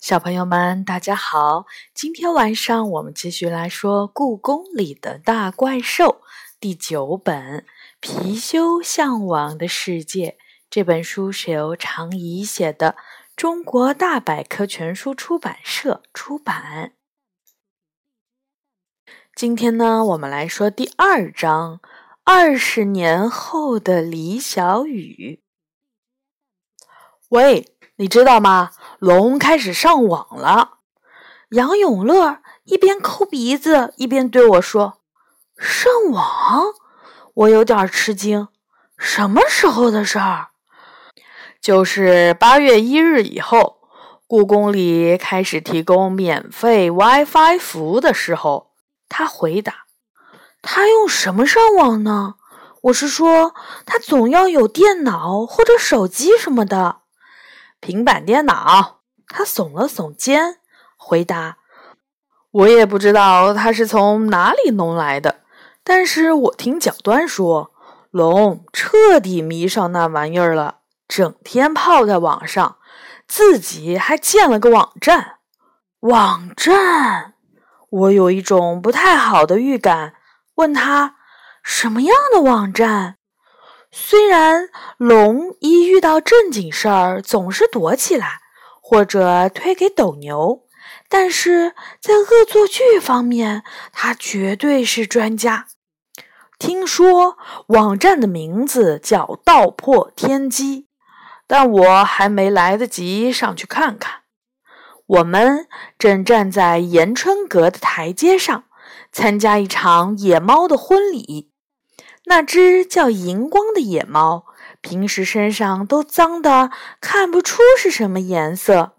小朋友们，大家好！今天晚上我们继续来说《故宫里的大怪兽》第九本《貔貅向往的世界》。这本书是由常怡写的，中国大百科全书出版社出版。今天呢，我们来说第二章：二十年后的李小雨。喂。你知道吗？龙开始上网了。杨永乐一边抠鼻子一边对我说：“上网？”我有点吃惊。什么时候的事儿？就是八月一日以后，故宫里开始提供免费 WiFi 服务的时候。他回答：“他用什么上网呢？”我是说，他总要有电脑或者手机什么的。平板电脑，他耸了耸肩，回答：“我也不知道他是从哪里弄来的，但是我听蒋端说，龙彻底迷上那玩意儿了，整天泡在网上，自己还建了个网站。网站，我有一种不太好的预感，问他什么样的网站。”虽然龙一遇到正经事儿总是躲起来，或者推给斗牛，但是在恶作剧方面，他绝对是专家。听说网站的名字叫“道破天机”，但我还没来得及上去看看。我们正站在延春阁的台阶上，参加一场野猫的婚礼。那只叫荧光的野猫，平时身上都脏得看不出是什么颜色，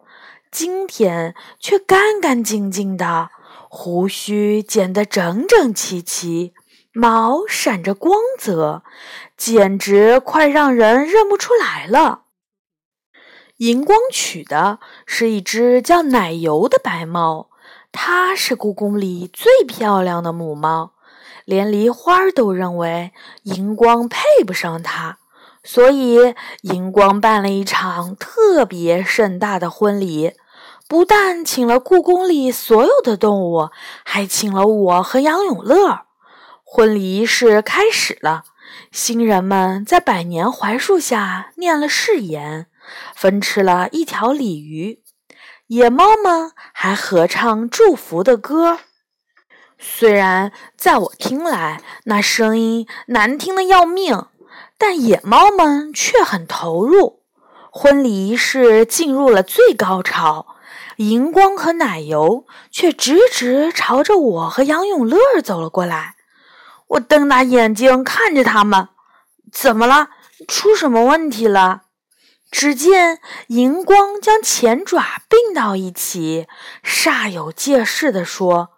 今天却干干净净的，胡须剪得整整齐齐，毛闪着光泽，简直快让人认不出来了。荧光取的是一只叫奶油的白猫，它是故宫里最漂亮的母猫。连梨花都认为荧光配不上它，所以荧光办了一场特别盛大的婚礼，不但请了故宫里所有的动物，还请了我和杨永乐。婚礼仪式开始了，新人们在百年槐树下念了誓言，分吃了一条鲤鱼，野猫们还合唱祝福的歌。虽然在我听来，那声音难听的要命，但野猫们却很投入。婚礼仪式进入了最高潮，荧光和奶油却直直朝着我和杨永乐走了过来。我瞪大眼睛看着他们，怎么了？出什么问题了？只见荧光将前爪并到一起，煞有介事地说。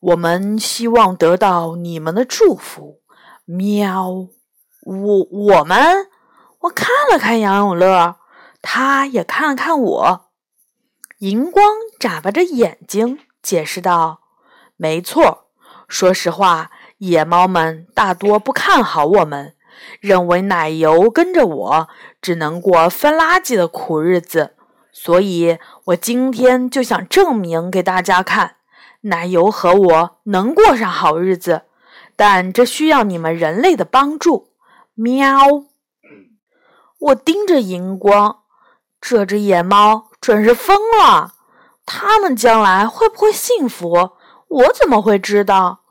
我们希望得到你们的祝福，喵！我我们，我看了看杨永乐，他也看了看我。荧光眨巴着眼睛解释道：“没错，说实话，野猫们大多不看好我们，认为奶油跟着我只能过分垃圾的苦日子，所以我今天就想证明给大家看。”奶油和我能过上好日子，但这需要你们人类的帮助。喵！我盯着荧光，这只野猫准是疯了。它们将来会不会幸福，我怎么会知道？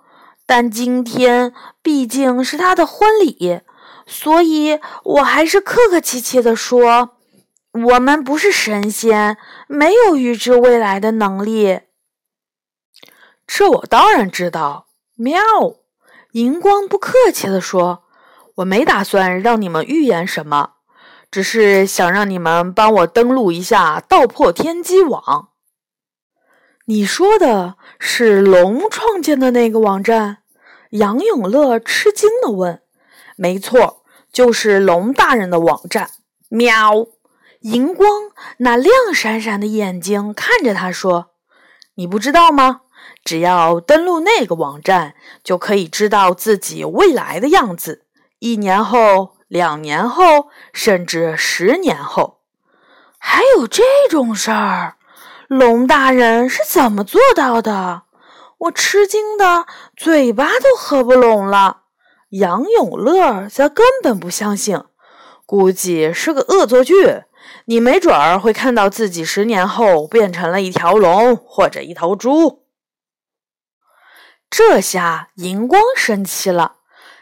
但今天毕竟是他的婚礼，所以我还是客客气气地说：“我们不是神仙，没有预知未来的能力。”这我当然知道。喵！荧光不客气地说：“我没打算让你们预言什么，只是想让你们帮我登录一下道破天机网。”你说的是龙创建的那个网站？杨永乐吃惊地问。“没错，就是龙大人的网站。”喵！荧光那亮闪闪的眼睛看着他说：“你不知道吗？”只要登录那个网站，就可以知道自己未来的样子。一年后、两年后，甚至十年后，还有这种事儿？龙大人是怎么做到的？我吃惊的嘴巴都合不拢了。杨永乐则根本不相信，估计是个恶作剧。你没准儿会看到自己十年后变成了一条龙或者一头猪。这下荧光生气了。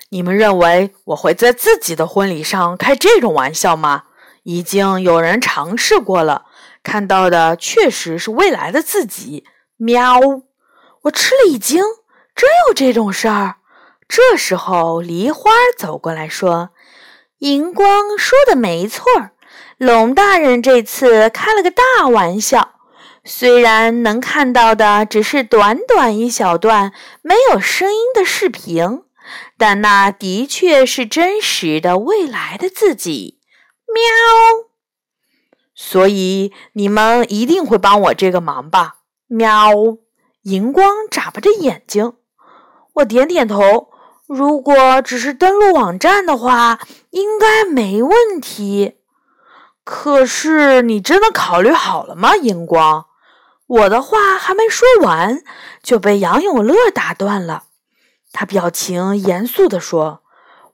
你们认为我会在自己的婚礼上开这种玩笑吗？已经有人尝试过了，看到的确实是未来的自己。喵！我吃了一惊，真有这种事儿。这时候，梨花走过来说：“荧光说的没错，龙大人这次开了个大玩笑。虽然能看到的只是短短一小段没有声音的视频。”但那的确是真实的未来的自己，喵。所以你们一定会帮我这个忙吧？喵。荧光眨巴着眼睛，我点点头。如果只是登录网站的话，应该没问题。可是你真的考虑好了吗？荧光，我的话还没说完，就被杨永乐打断了。他表情严肃地说：“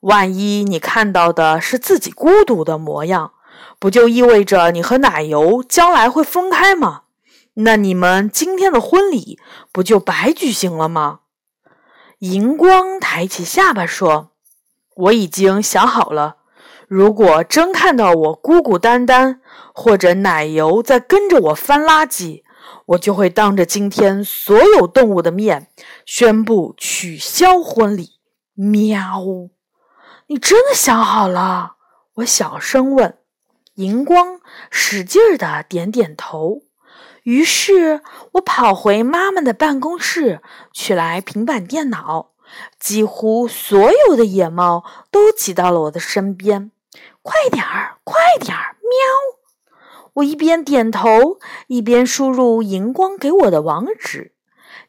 万一你看到的是自己孤独的模样，不就意味着你和奶油将来会分开吗？那你们今天的婚礼不就白举行了吗？”荧光抬起下巴说：“我已经想好了，如果真看到我孤孤单单，或者奶油在跟着我翻垃圾。”我就会当着今天所有动物的面宣布取消婚礼。喵！你真的想好了？我小声问。荧光使劲儿的点点头。于是我跑回妈妈的办公室，取来平板电脑。几乎所有的野猫都挤到了我的身边。快点儿，快点儿！喵！我一边点头，一边输入荧光给我的网址。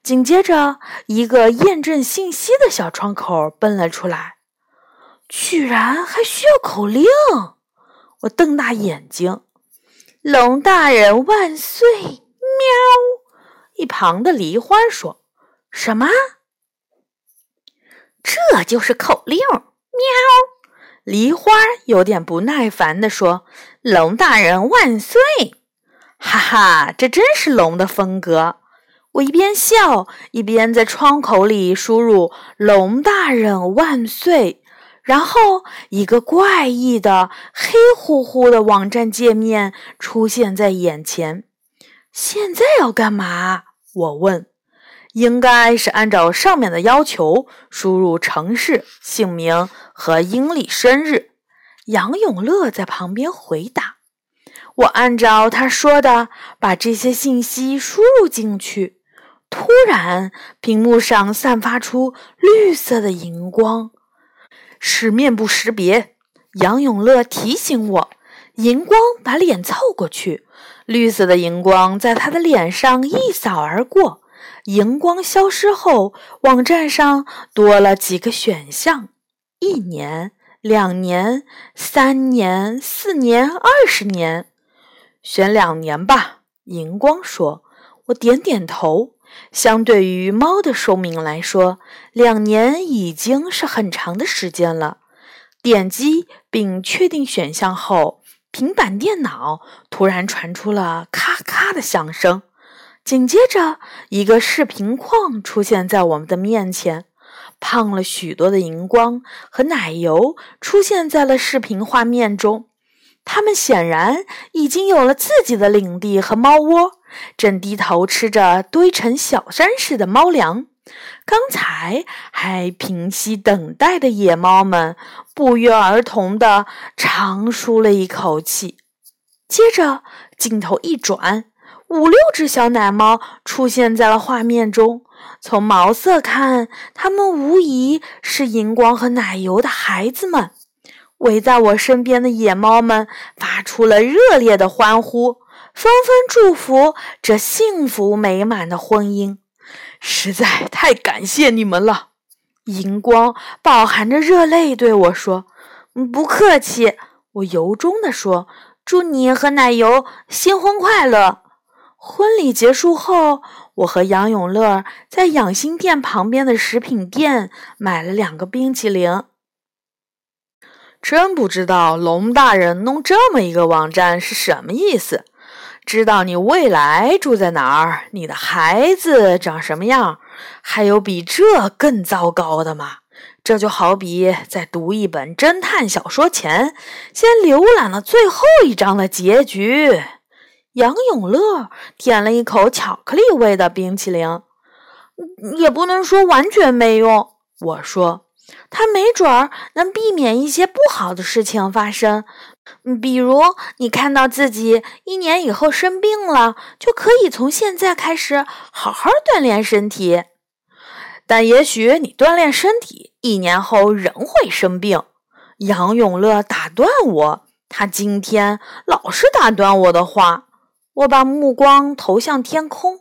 紧接着，一个验证信息的小窗口蹦了出来，居然还需要口令！我瞪大眼睛：“龙大人万岁！”喵！一旁的梨花说：“什么？这就是口令？”喵！梨花有点不耐烦地说。龙大人万岁！哈哈，这真是龙的风格。我一边笑，一边在窗口里输入“龙大人万岁”，然后一个怪异的黑乎乎的网站界面出现在眼前。现在要干嘛？我问。应该是按照上面的要求输入城市、姓名和阴历生日。杨永乐在旁边回答：“我按照他说的把这些信息输入进去。突然，屏幕上散发出绿色的荧光，是面部识别。”杨永乐提醒我：“荧光把脸凑过去，绿色的荧光在他的脸上一扫而过。荧光消失后，网站上多了几个选项：一年。”两年、三年、四年、二十年，选两年吧。荧光说：“我点点头。相对于猫的寿命来说，两年已经是很长的时间了。”点击并确定选项后，平板电脑突然传出了咔咔的响声，紧接着一个视频框出现在我们的面前。胖了许多的荧光和奶油出现在了视频画面中，他们显然已经有了自己的领地和猫窝，正低头吃着堆成小山似的猫粮。刚才还平息等待的野猫们不约而同地长舒了一口气。接着，镜头一转，五六只小奶猫出现在了画面中。从毛色看，它们无疑是荧光和奶油的孩子们。围在我身边的野猫们发出了热烈的欢呼，纷纷祝福这幸福美满的婚姻。实在太感谢你们了！荧光饱含着热泪对我说：“不客气。”我由衷地说：“祝你和奶油新婚快乐！”婚礼结束后，我和杨永乐在养心殿旁边的食品店买了两个冰淇淋。真不知道龙大人弄这么一个网站是什么意思？知道你未来住在哪儿，你的孩子长什么样，还有比这更糟糕的吗？这就好比在读一本侦探小说前，先浏览了最后一章的结局。杨永乐舔了一口巧克力味的冰淇淋，也不能说完全没用。我说，他没准儿能避免一些不好的事情发生，比如你看到自己一年以后生病了，就可以从现在开始好好锻炼身体。但也许你锻炼身体，一年后仍会生病。杨永乐打断我，他今天老是打断我的话。我把目光投向天空。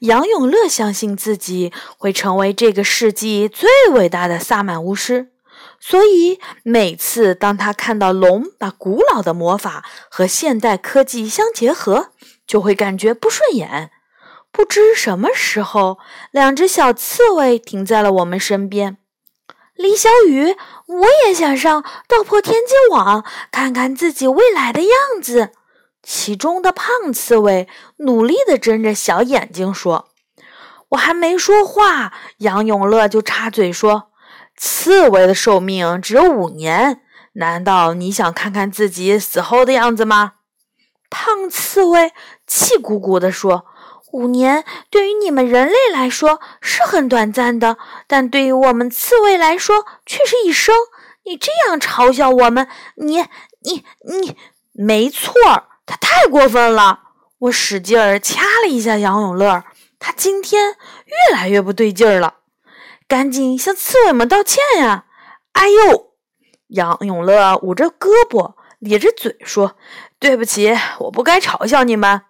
杨永乐相信自己会成为这个世纪最伟大的萨满巫师，所以每次当他看到龙把古老的魔法和现代科技相结合，就会感觉不顺眼。不知什么时候，两只小刺猬停在了我们身边。李小雨，我也想上道破天机网，看看自己未来的样子。其中的胖刺猬努力地睁着小眼睛说：“我还没说话，杨永乐就插嘴说：‘刺猬的寿命只有五年，难道你想看看自己死后的样子吗？’”胖刺猬气鼓鼓地说：“五年对于你们人类来说是很短暂的，但对于我们刺猬来说却是一生。你这样嘲笑我们，你、你、你，没错儿。”他太过分了！我使劲儿掐了一下杨永乐，他今天越来越不对劲儿了。赶紧向刺猬们道歉呀！哎呦！杨永乐捂着胳膊，咧着嘴说：“对不起，我不该嘲笑你们。”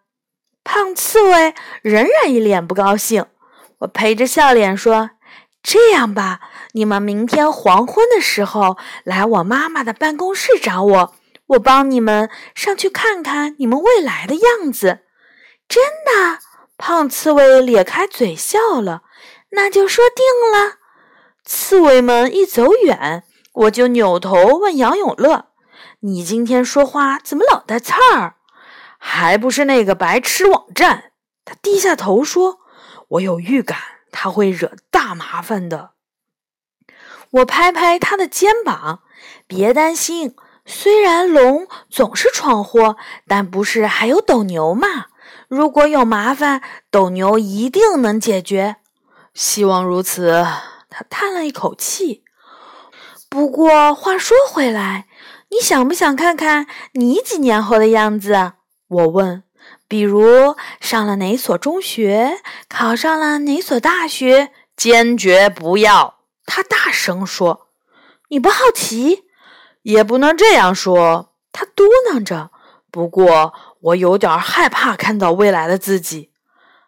胖刺猬仍然一脸不高兴。我陪着笑脸说：“这样吧，你们明天黄昏的时候来我妈妈的办公室找我。”我帮你们上去看看你们未来的样子，真的？胖刺猬咧开嘴笑了。那就说定了。刺猬们一走远，我就扭头问杨永乐：“你今天说话怎么老带刺儿？还不是那个白痴网站？”他低下头说：“我有预感，他会惹大麻烦的。”我拍拍他的肩膀：“别担心。”虽然龙总是闯祸，但不是还有斗牛吗？如果有麻烦，斗牛一定能解决。希望如此。他叹了一口气。不过话说回来，你想不想看看你几年后的样子？我问。比如上了哪所中学，考上了哪所大学？坚决不要！他大声说。你不好奇？也不能这样说，他嘟囔着。不过，我有点害怕看到未来的自己。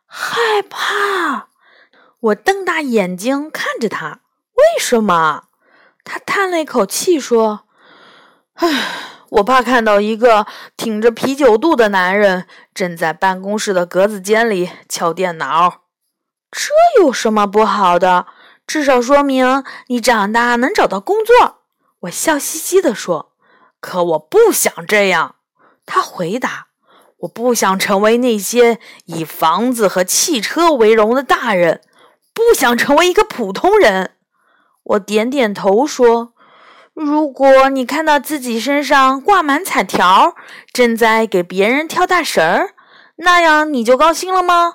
害怕？我瞪大眼睛看着他。为什么？他叹了一口气说：“唉，我怕看到一个挺着啤酒肚的男人正在办公室的格子间里敲电脑。这有什么不好的？至少说明你长大能找到工作。”我笑嘻嘻地说：“可我不想这样。”他回答：“我不想成为那些以房子和汽车为荣的大人，不想成为一个普通人。”我点点头说：“如果你看到自己身上挂满彩条，正在给别人跳大绳儿，那样你就高兴了吗？”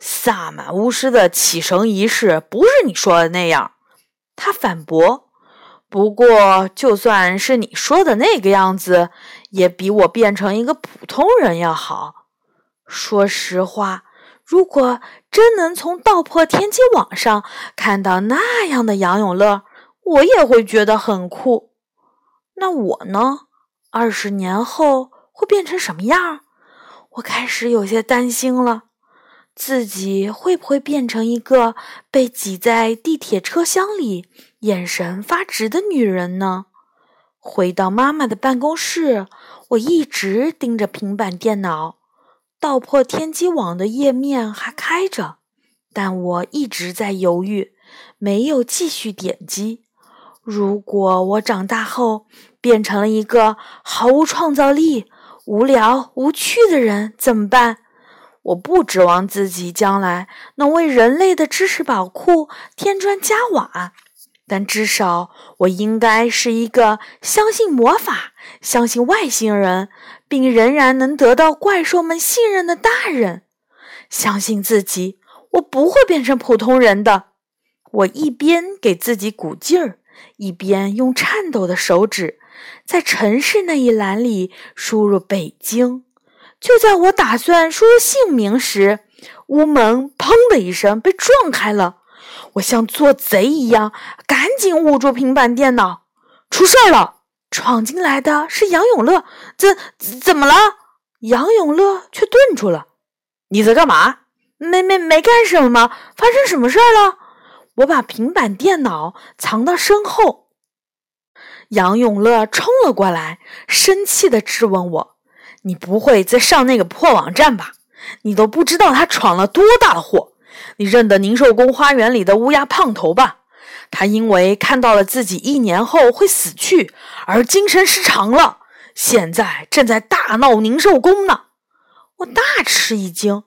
萨满巫师的启绳仪式不是你说的那样，他反驳。不过，就算是你说的那个样子，也比我变成一个普通人要好。说实话，如果真能从道破天机网上看到那样的杨永乐，我也会觉得很酷。那我呢？二十年后会变成什么样？我开始有些担心了。自己会不会变成一个被挤在地铁车厢里、眼神发直的女人呢？回到妈妈的办公室，我一直盯着平板电脑。道破天机网的页面还开着，但我一直在犹豫，没有继续点击。如果我长大后变成了一个毫无创造力、无聊无趣的人，怎么办？我不指望自己将来能为人类的知识宝库添砖加瓦，但至少我应该是一个相信魔法、相信外星人，并仍然能得到怪兽们信任的大人。相信自己，我不会变成普通人的。我一边给自己鼓劲儿，一边用颤抖的手指在城市那一栏里输入“北京”。就在我打算输入姓名时，屋门“砰”的一声被撞开了。我像做贼一样赶紧捂住平板电脑。出事儿了！闯进来的是杨永乐。怎怎么了？杨永乐却顿住了。你在干嘛？没没没干什么吗。发生什么事儿了？我把平板电脑藏到身后。杨永乐冲了过来，生气地质问我。你不会在上那个破网站吧？你都不知道他闯了多大的祸！你认得宁寿宫花园里的乌鸦胖头吧？他因为看到了自己一年后会死去而精神失常了，现在正在大闹宁寿宫呢。我大吃一惊，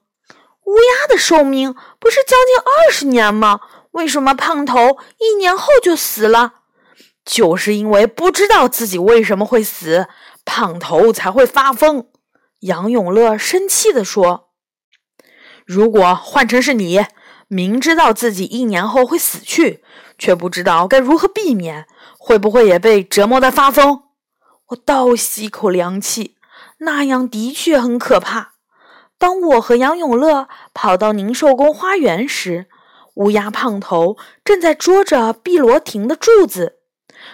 乌鸦的寿命不是将近二十年吗？为什么胖头一年后就死了？就是因为不知道自己为什么会死。胖头才会发疯，杨永乐生气地说：“如果换成是你，明知道自己一年后会死去，却不知道该如何避免，会不会也被折磨的发疯？”我倒吸一口凉气，那样的确很可怕。当我和杨永乐跑到宁寿宫花园时，乌鸦胖头正在捉着碧螺亭的柱子。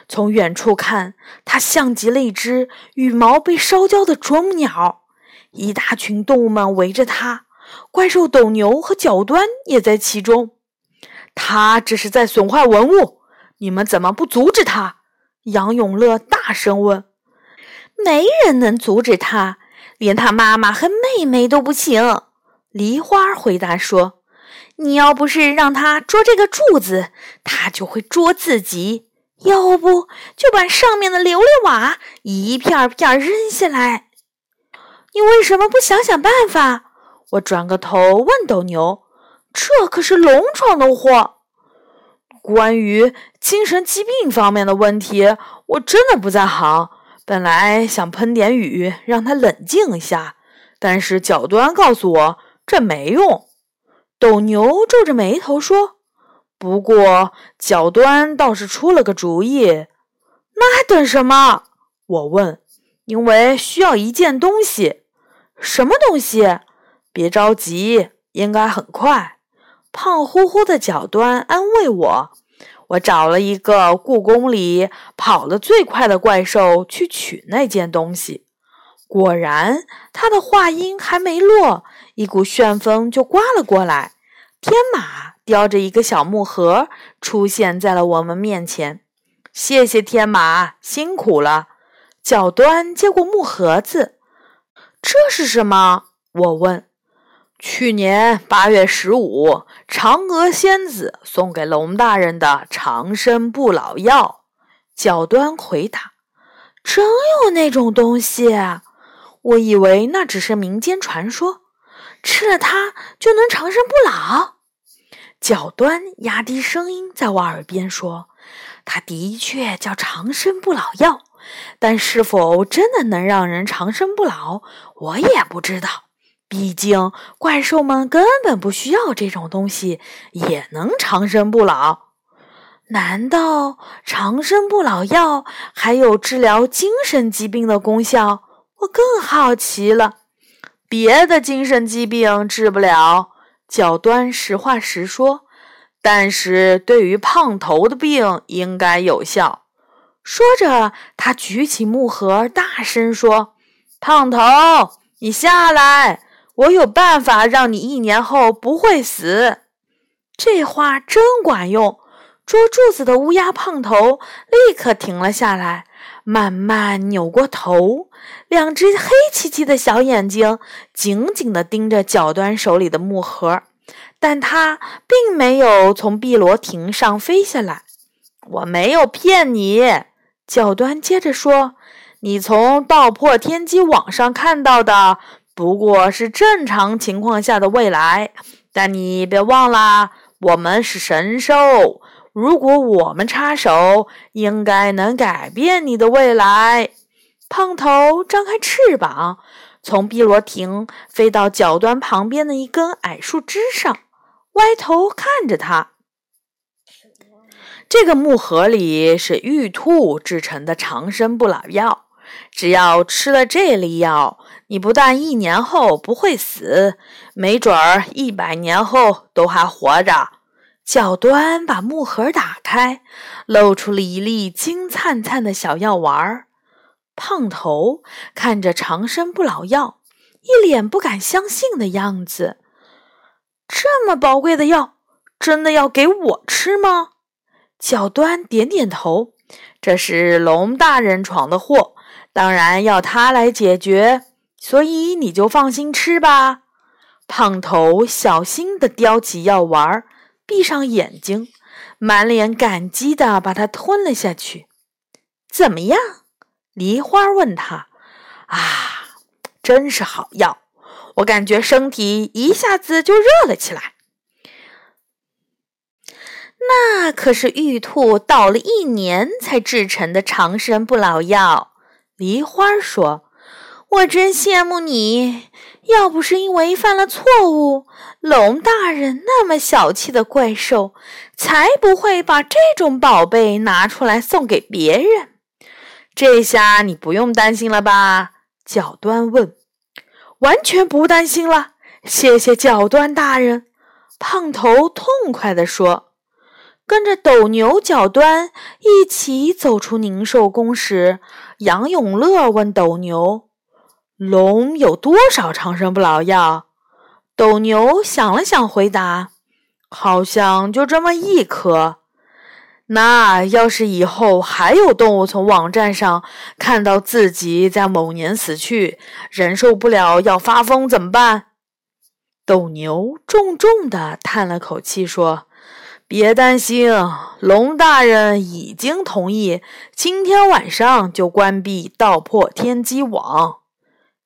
从远处看，它像极了一只羽毛被烧焦的啄木鸟。一大群动物们围着它，怪兽斗牛和角端也在其中。它这是在损坏文物，你们怎么不阻止它？杨永乐大声问。没人能阻止他，连他妈妈和妹妹都不行。梨花回答说：“你要不是让他捉这个柱子，他就会捉自己。”要不就把上面的琉璃瓦一片片扔下来。你为什么不想想办法？我转个头问斗牛：“这可是龙闯的祸。关于精神疾病方面的问题，我真的不在行。本来想喷点雨让他冷静一下，但是角端告诉我这没用。”斗牛皱着眉头说。不过，角端倒是出了个主意，那还等什么？我问。因为需要一件东西，什么东西？别着急，应该很快。胖乎乎的脚端安慰我。我找了一个故宫里跑得最快的怪兽去取那件东西。果然，他的话音还没落，一股旋风就刮了过来。天马。叼着一个小木盒出现在了我们面前，谢谢天马，辛苦了。角端接过木盒子，这是什么？我问。去年八月十五，嫦娥仙子送给龙大人的长生不老药。角端回答：“真有那种东西？我以为那只是民间传说，吃了它就能长生不老。”角端压低声音在我耳边说：“它的确叫长生不老药，但是否真的能让人长生不老，我也不知道。毕竟怪兽们根本不需要这种东西，也能长生不老。难道长生不老药还有治疗精神疾病的功效？我更好奇了。别的精神疾病治不了。”角端实话实说，但是对于胖头的病应该有效。说着，他举起木盒，大声说：“胖头，你下来，我有办法让你一年后不会死。”这话真管用，捉柱子的乌鸦胖头立刻停了下来，慢慢扭过头，两只黑漆漆的小眼睛紧紧地盯着角端手里的木盒，但它并没有从碧螺亭上飞下来。我没有骗你，角端接着说：“你从道破天机网上看到的不过是正常情况下的未来，但你别忘了，我们是神兽。”如果我们插手，应该能改变你的未来。胖头张开翅膀，从碧螺亭飞到脚端旁边的一根矮树枝上，歪头看着他。这个木盒里是玉兔制成的长生不老药，只要吃了这粒药，你不但一年后不会死，没准儿一百年后都还活着。角端把木盒打开，露出了一粒金灿灿的小药丸儿。胖头看着长生不老药，一脸不敢相信的样子。这么宝贵的药，真的要给我吃吗？角端点点头。这是龙大人闯的祸，当然要他来解决，所以你就放心吃吧。胖头小心地叼起药丸。闭上眼睛，满脸感激地把它吞了下去。怎么样？梨花问他。啊，真是好药！我感觉身体一下子就热了起来。那可是玉兔倒了一年才制成的长生不老药。梨花说：“我真羡慕你。”要不是因为犯了错误，龙大人那么小气的怪兽，才不会把这种宝贝拿出来送给别人。这下你不用担心了吧？角端问。完全不担心了，谢谢角端大人。胖头痛快地说。跟着斗牛角端一起走出宁寿宫时，杨永乐问斗牛。龙有多少长生不老药？斗牛想了想，回答：“好像就这么一颗。那要是以后还有动物从网站上看到自己在某年死去，忍受不了要发疯怎么办？”斗牛重重的叹了口气，说：“别担心，龙大人已经同意，今天晚上就关闭道破天机网。”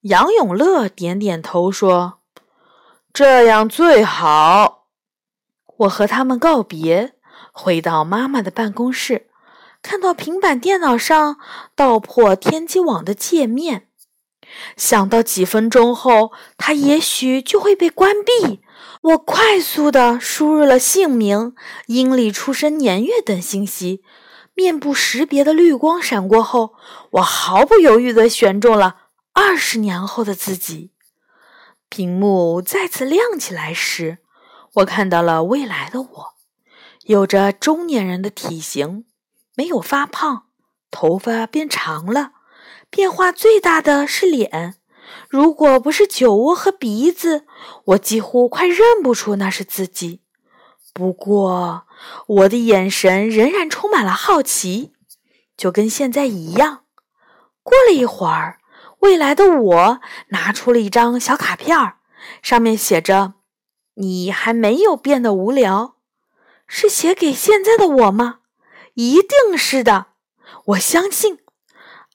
杨永乐点点头说：“这样最好。”我和他们告别，回到妈妈的办公室，看到平板电脑上道破天机网的界面，想到几分钟后它也许就会被关闭，我快速的输入了姓名、阴历出生年月等信息。面部识别的绿光闪过后，我毫不犹豫的选中了。二十年后的自己，屏幕再次亮起来时，我看到了未来的我，有着中年人的体型，没有发胖，头发变长了，变化最大的是脸。如果不是酒窝和鼻子，我几乎快认不出那是自己。不过，我的眼神仍然充满了好奇，就跟现在一样。过了一会儿。未来的我拿出了一张小卡片，上面写着：“你还没有变得无聊。”是写给现在的我吗？一定是的。我相信，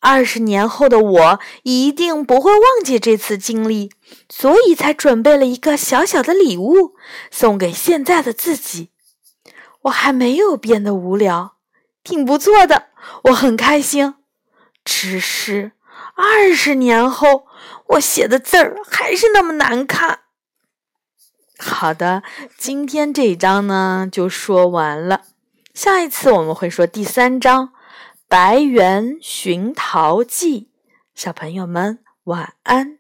二十年后的我一定不会忘记这次经历，所以才准备了一个小小的礼物送给现在的自己。我还没有变得无聊，挺不错的，我很开心。只是。二十年后，我写的字儿还是那么难看。好的，今天这一章呢就说完了，下一次我们会说第三章《白猿寻桃记》。小朋友们晚安。